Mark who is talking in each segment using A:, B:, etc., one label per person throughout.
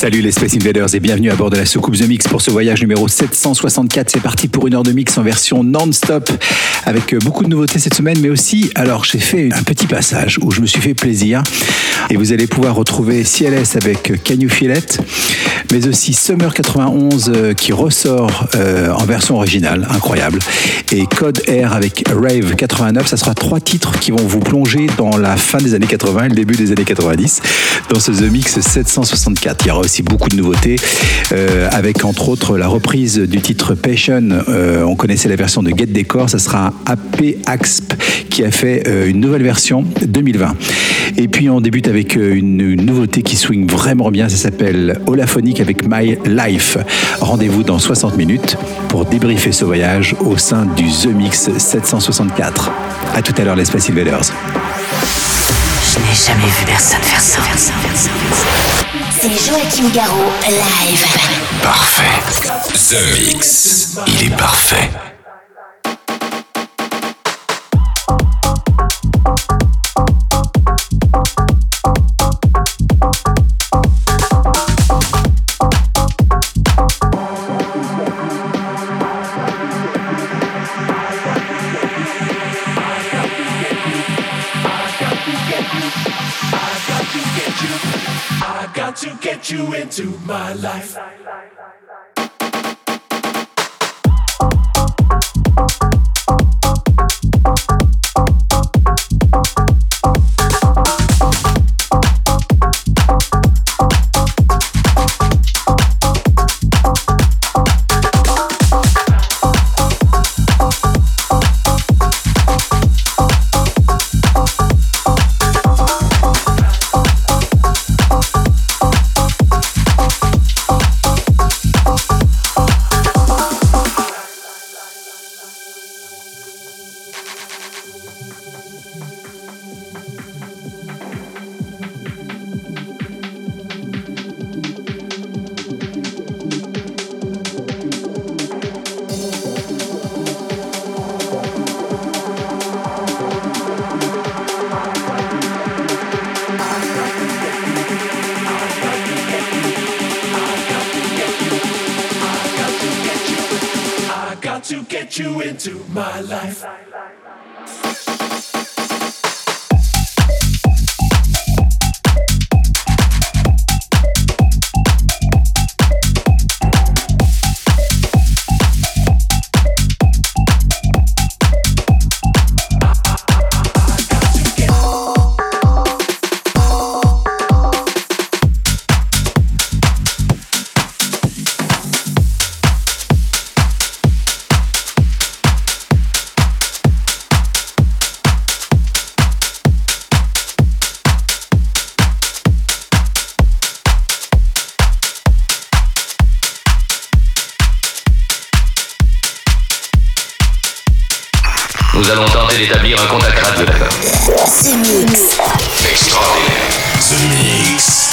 A: Salut les Space Invaders et bienvenue à bord de la soucoupe The Mix pour ce voyage numéro 764. C'est parti pour une heure de mix en version non-stop avec beaucoup de nouveautés cette semaine, mais aussi, alors j'ai fait un petit passage où je me suis fait plaisir et vous allez pouvoir retrouver CLS avec Can You Feel It, mais aussi Summer 91 euh, qui ressort euh, en version originale, incroyable, et Code Air avec Rave 89. Ça sera trois titres qui vont vous plonger dans la fin des années 80 et le début des années 90 dans ce The Mix 764. Il y aura beaucoup de nouveautés, euh, avec entre autres la reprise du titre Passion. Euh, on connaissait la version de Get Decor, ça sera AP Axp qui a fait euh, une nouvelle version 2020. Et puis on débute avec une, nouveauté qui swing vraiment bien, ça s'appelle Holaphonic avec My Life. Rendez-vous dans 60 minutes pour débriefer ce voyage au sein du The Mix 764. A tout à l'heure les Space Invaders.
B: Je n'ai jamais vu personne faire ça. C'est Joachim Garraud, live.
C: Parfait. The Mix. Il est parfait.
D: You into my life.
E: Nous allons tenter d'établir un contact radio, d'accord
B: The Mix.
E: Extraordinaire.
C: The Mix.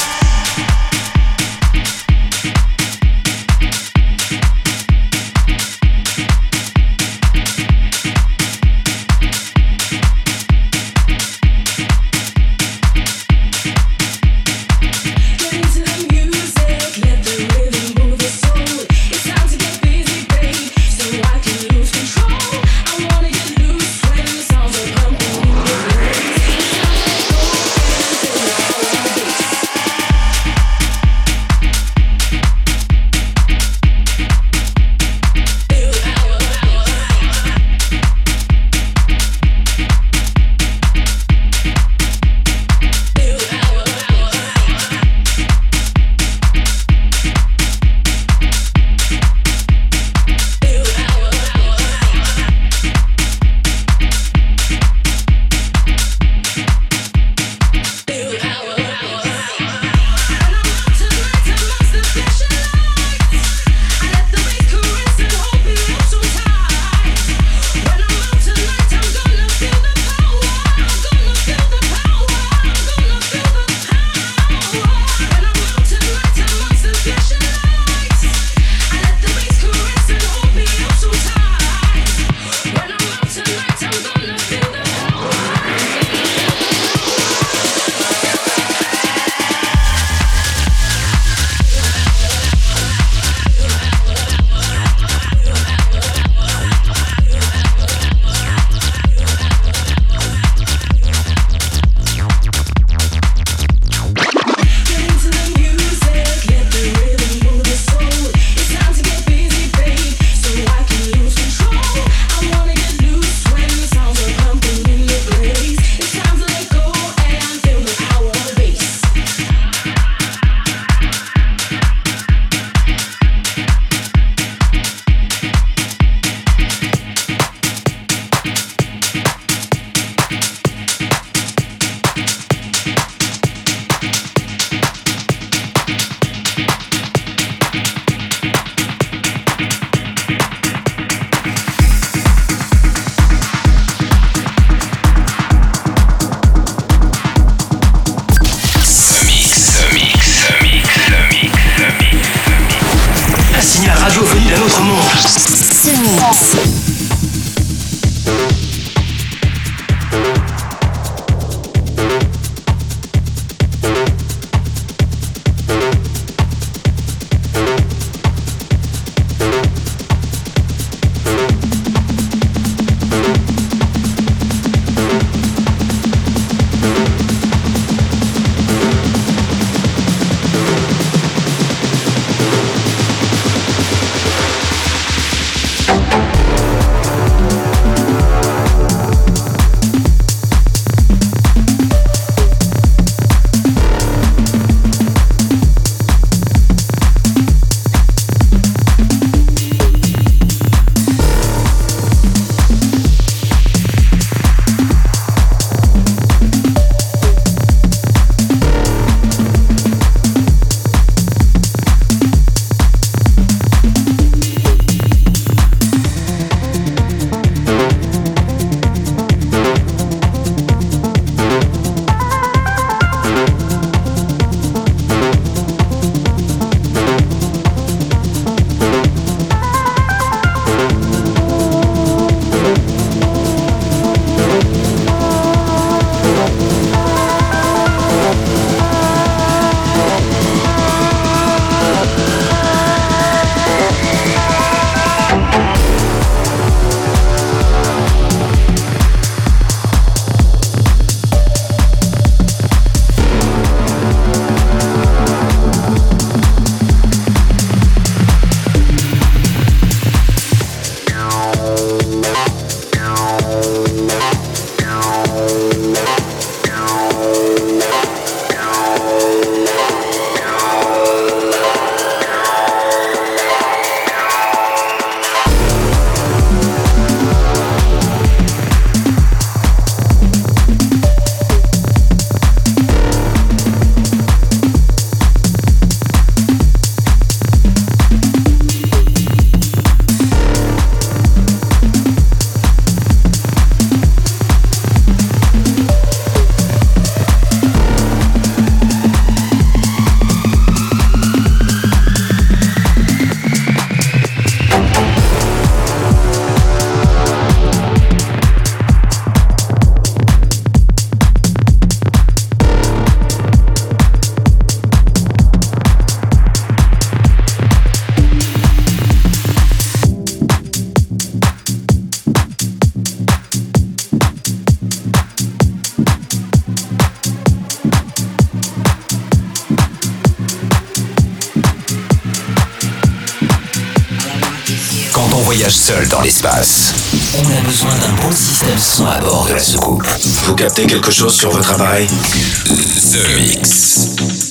E: seul dans l'espace. On a besoin d'un bon système son à bord de la soucoupe.
F: Vous captez quelque chose sur votre appareil?
E: The Mix.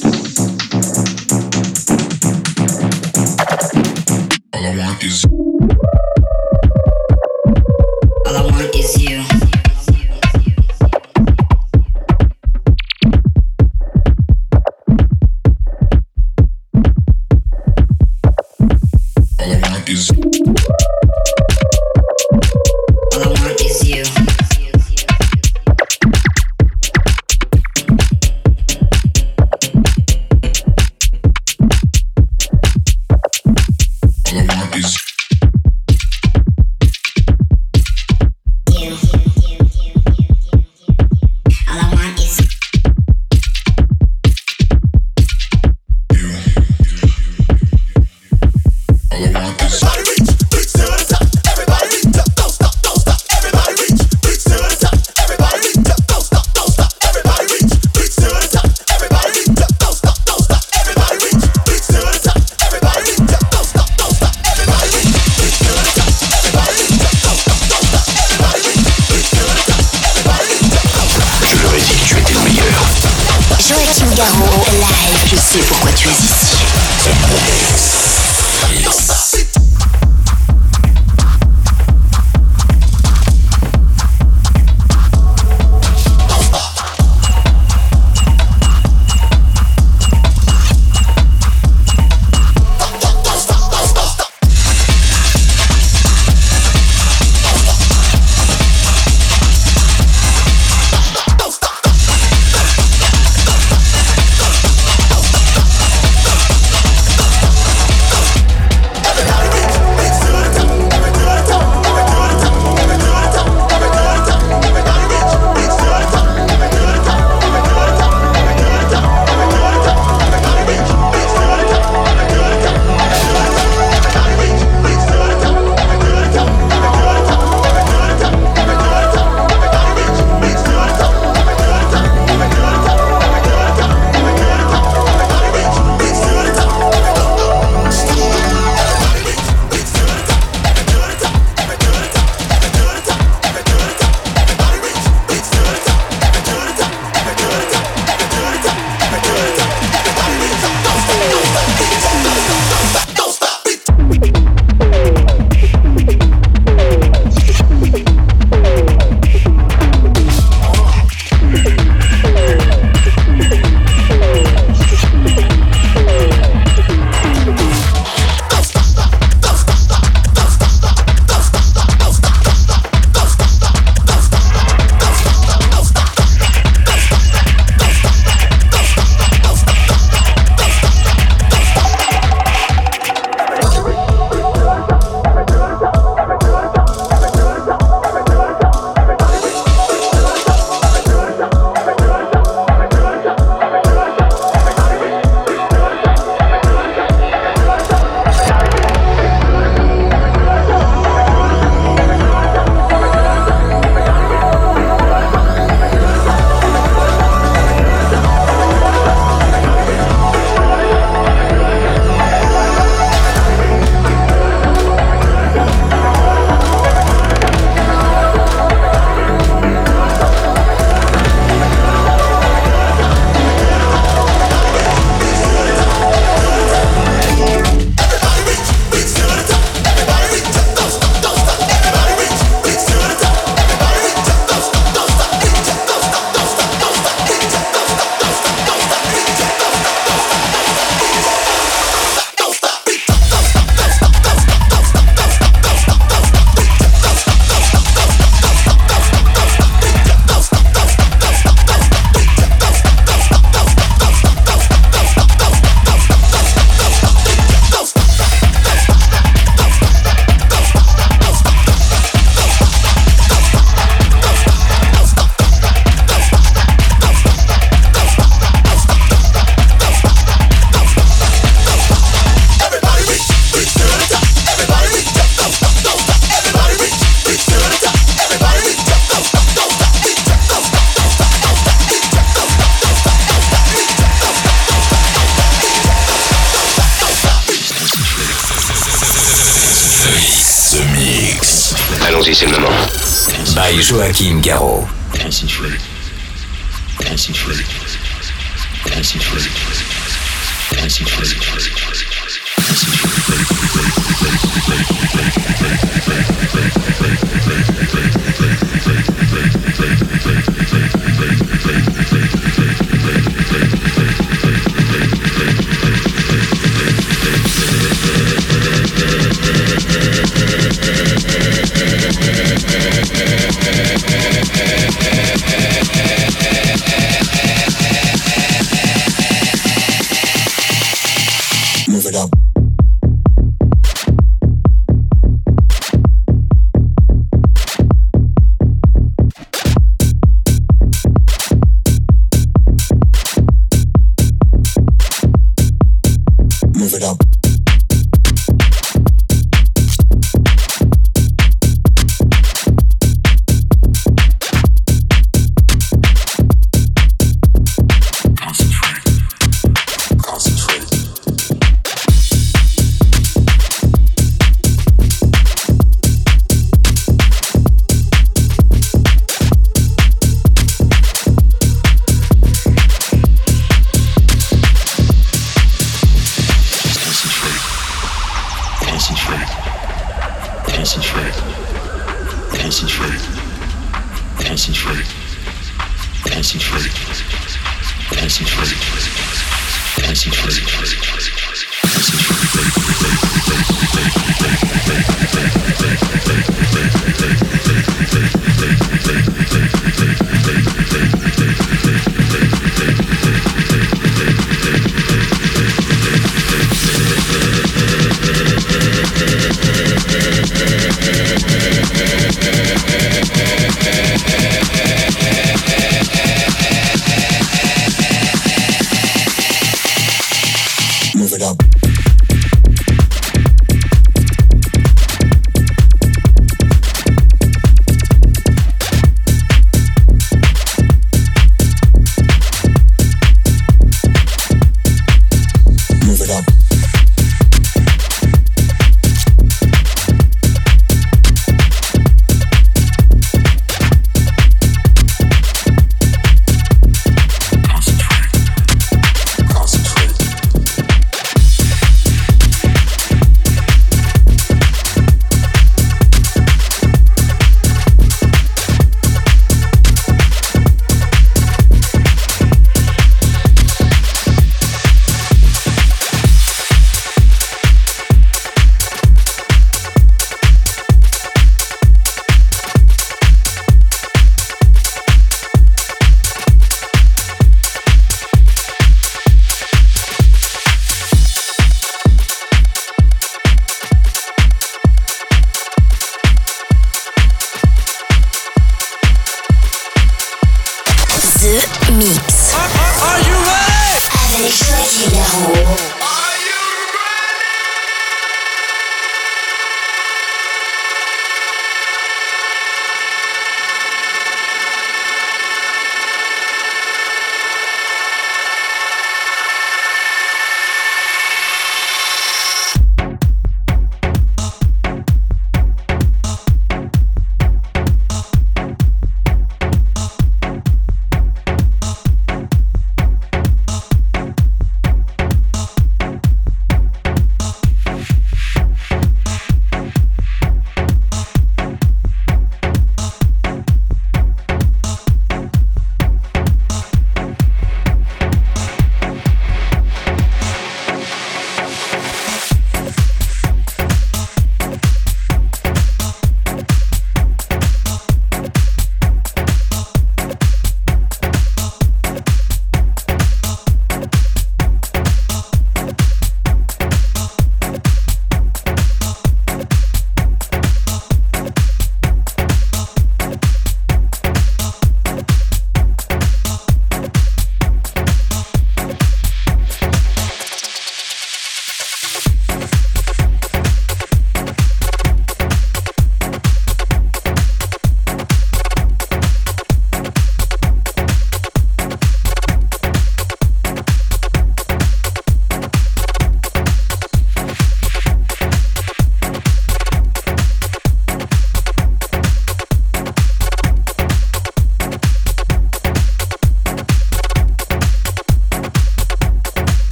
G: Joachim Garraud.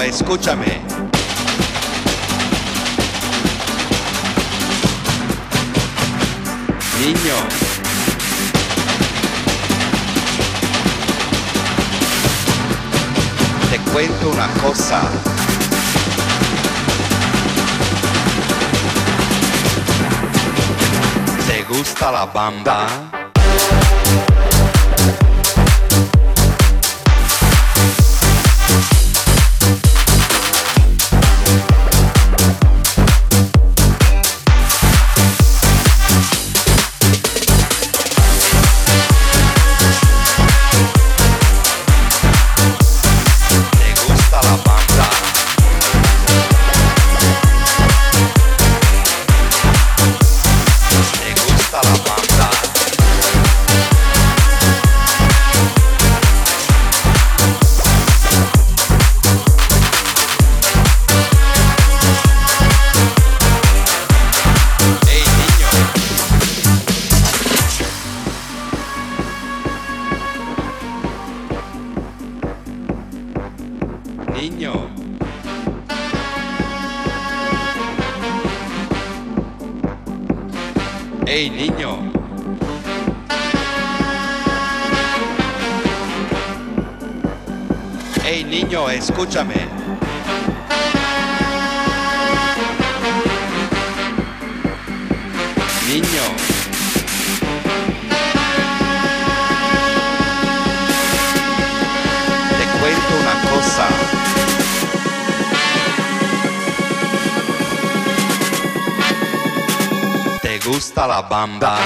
H: Escúchame. Niño. Te cuento una cosa.
I: gustala bamba. Da. escúchame. Niño. Te cuento una cosa. ¿Te gusta la bamba?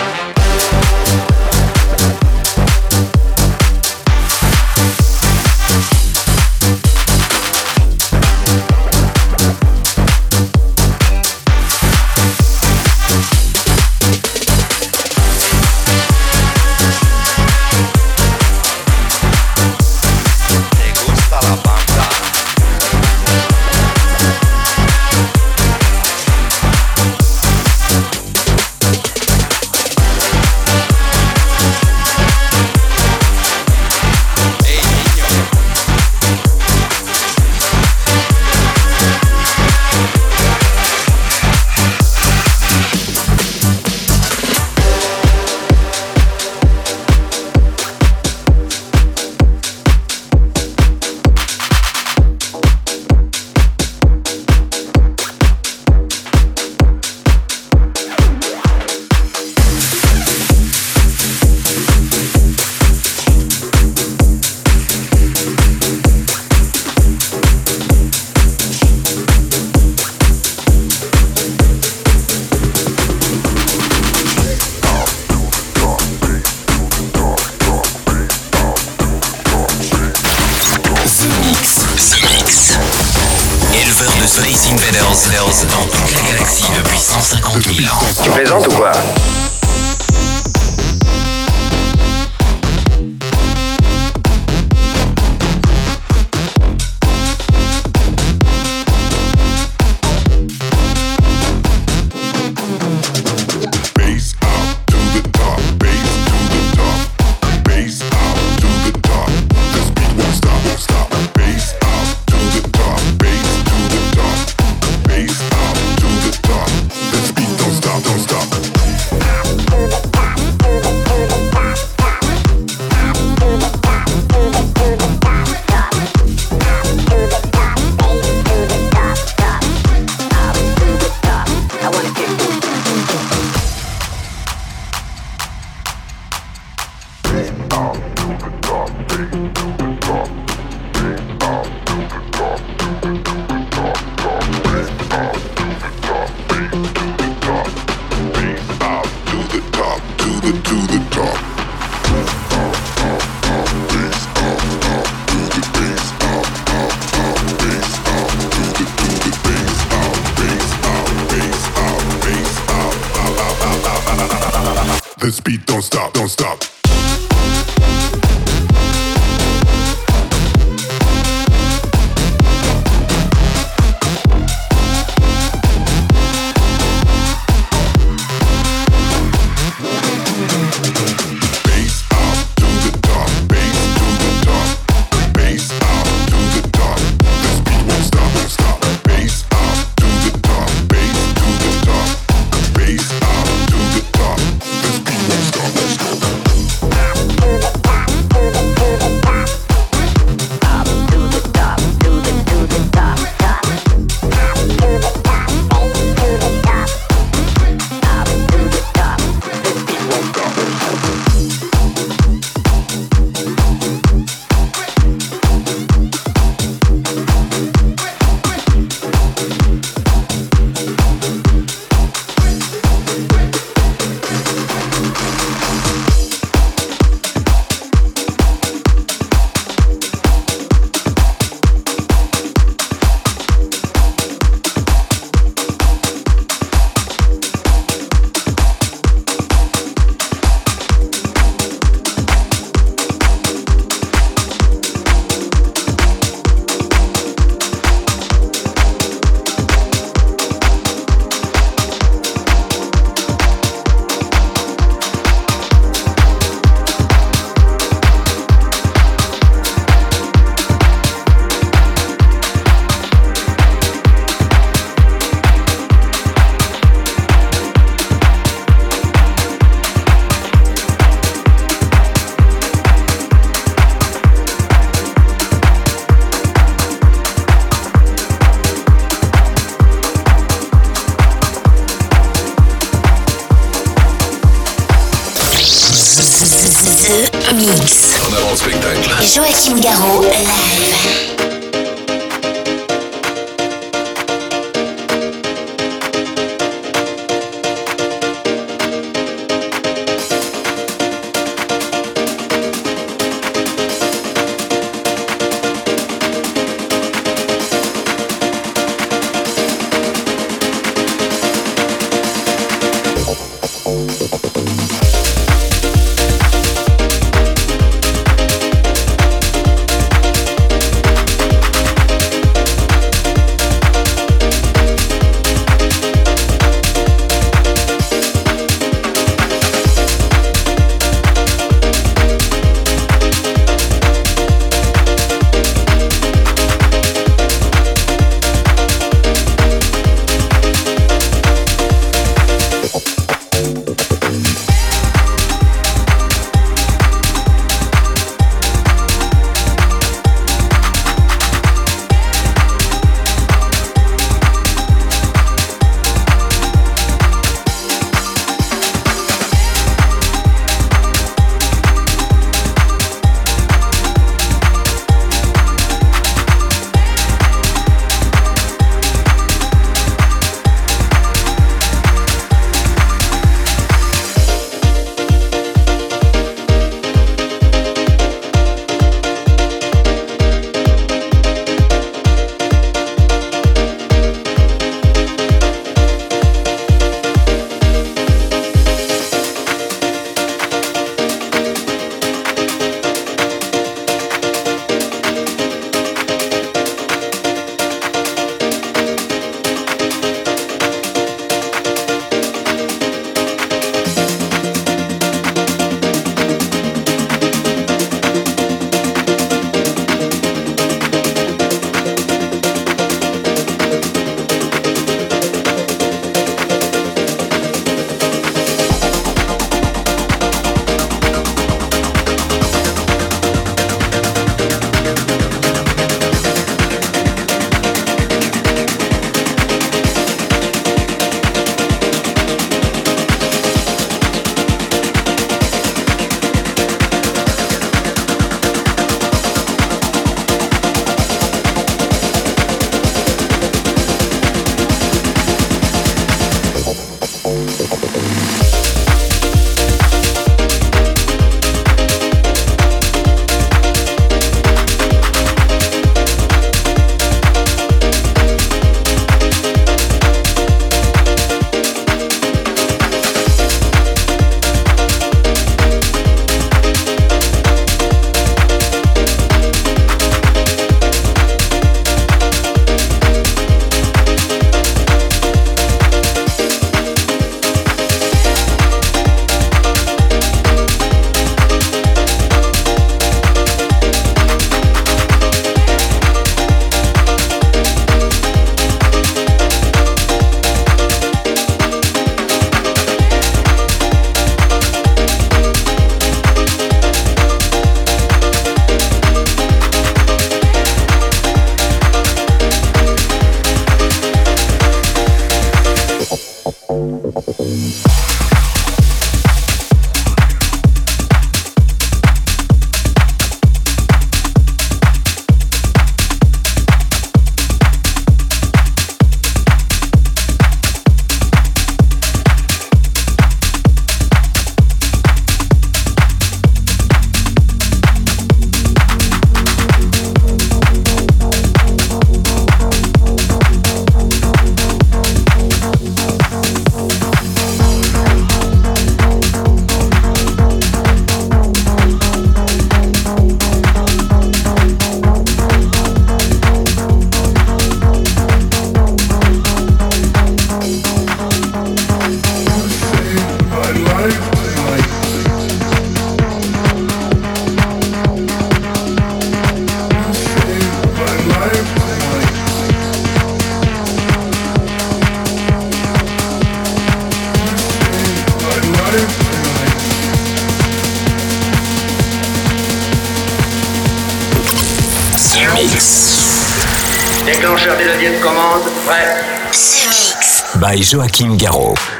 E: By Joachim Garraud.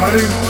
J: life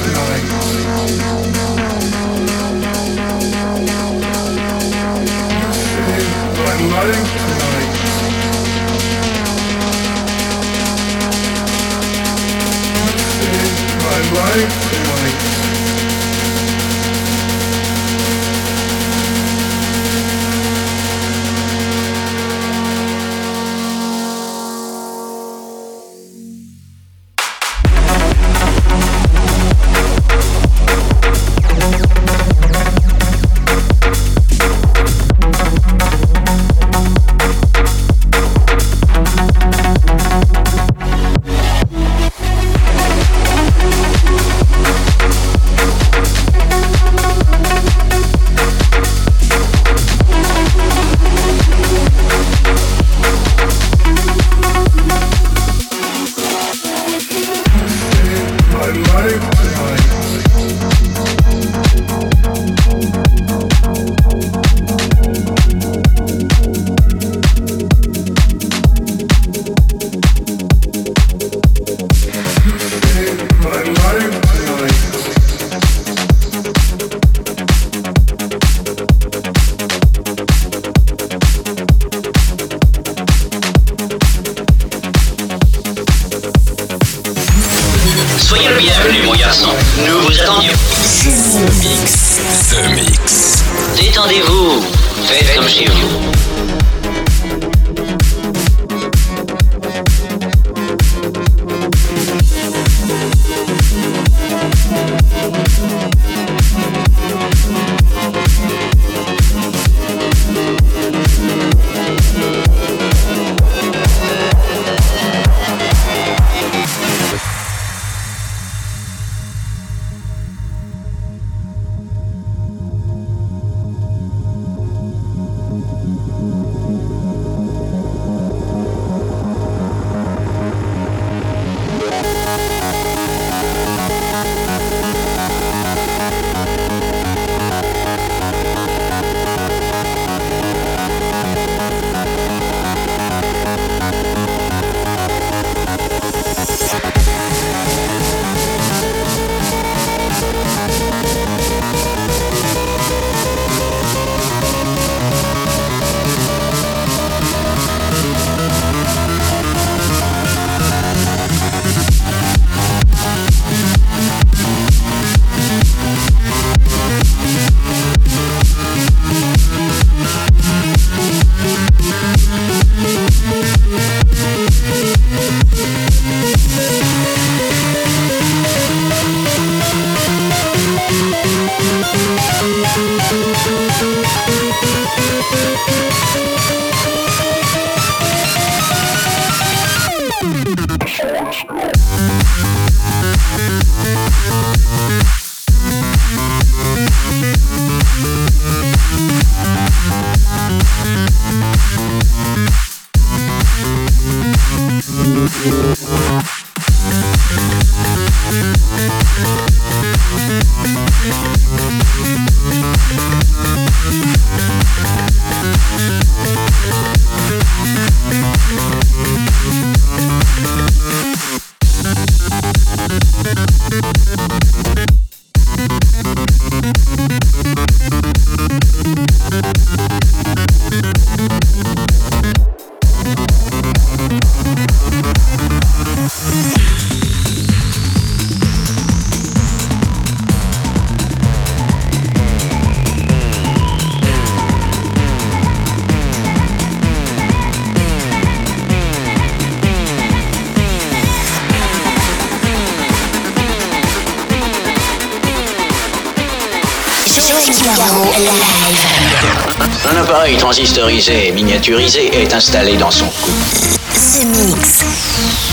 J: transistorisé et miniaturisé est installé dans son cou.
B: The Mix.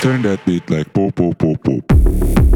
K: Turn that beat like po po po po.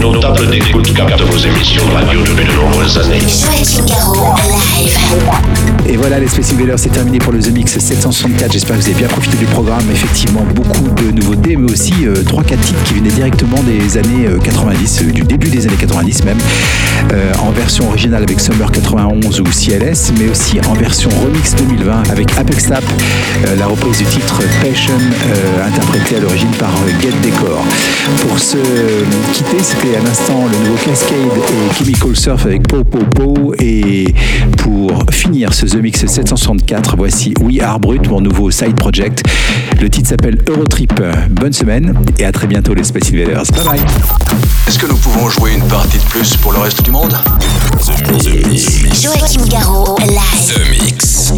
L: Nos tables d'écoute captent vos émissions de radio depuis de nombreuses années.
A: Et voilà, les Space Invaders, c'est terminé pour le The Mix 764. J'espère que vous avez bien profité du programme. Effectivement, beaucoup de nouveautés, mais aussi euh, 3-4 titres qui venaient directement des années euh, 90, euh, du début des années 90 même, euh, en version originale avec Summer 91 ou CLS, mais aussi en version remix 2020 avec Apex Tap, euh, la reprise du titre Passion, euh, interprété à l'origine par euh, Get Decor. Pour se euh, quitter, c'était à l'instant le nouveau Cascade et Chemical Surf avec Po Po Po. Et pour finir ce The Mix 764, voici We Are Brut, mon nouveau side project. Le titre s'appelle Eurotrip. Bonne semaine et à très bientôt les Space Invaders. Bye bye.
F: Est-ce que nous pouvons jouer une partie de plus pour le reste du monde?
C: The Mix.
B: Joachim Garraud, live.
M: The Mix.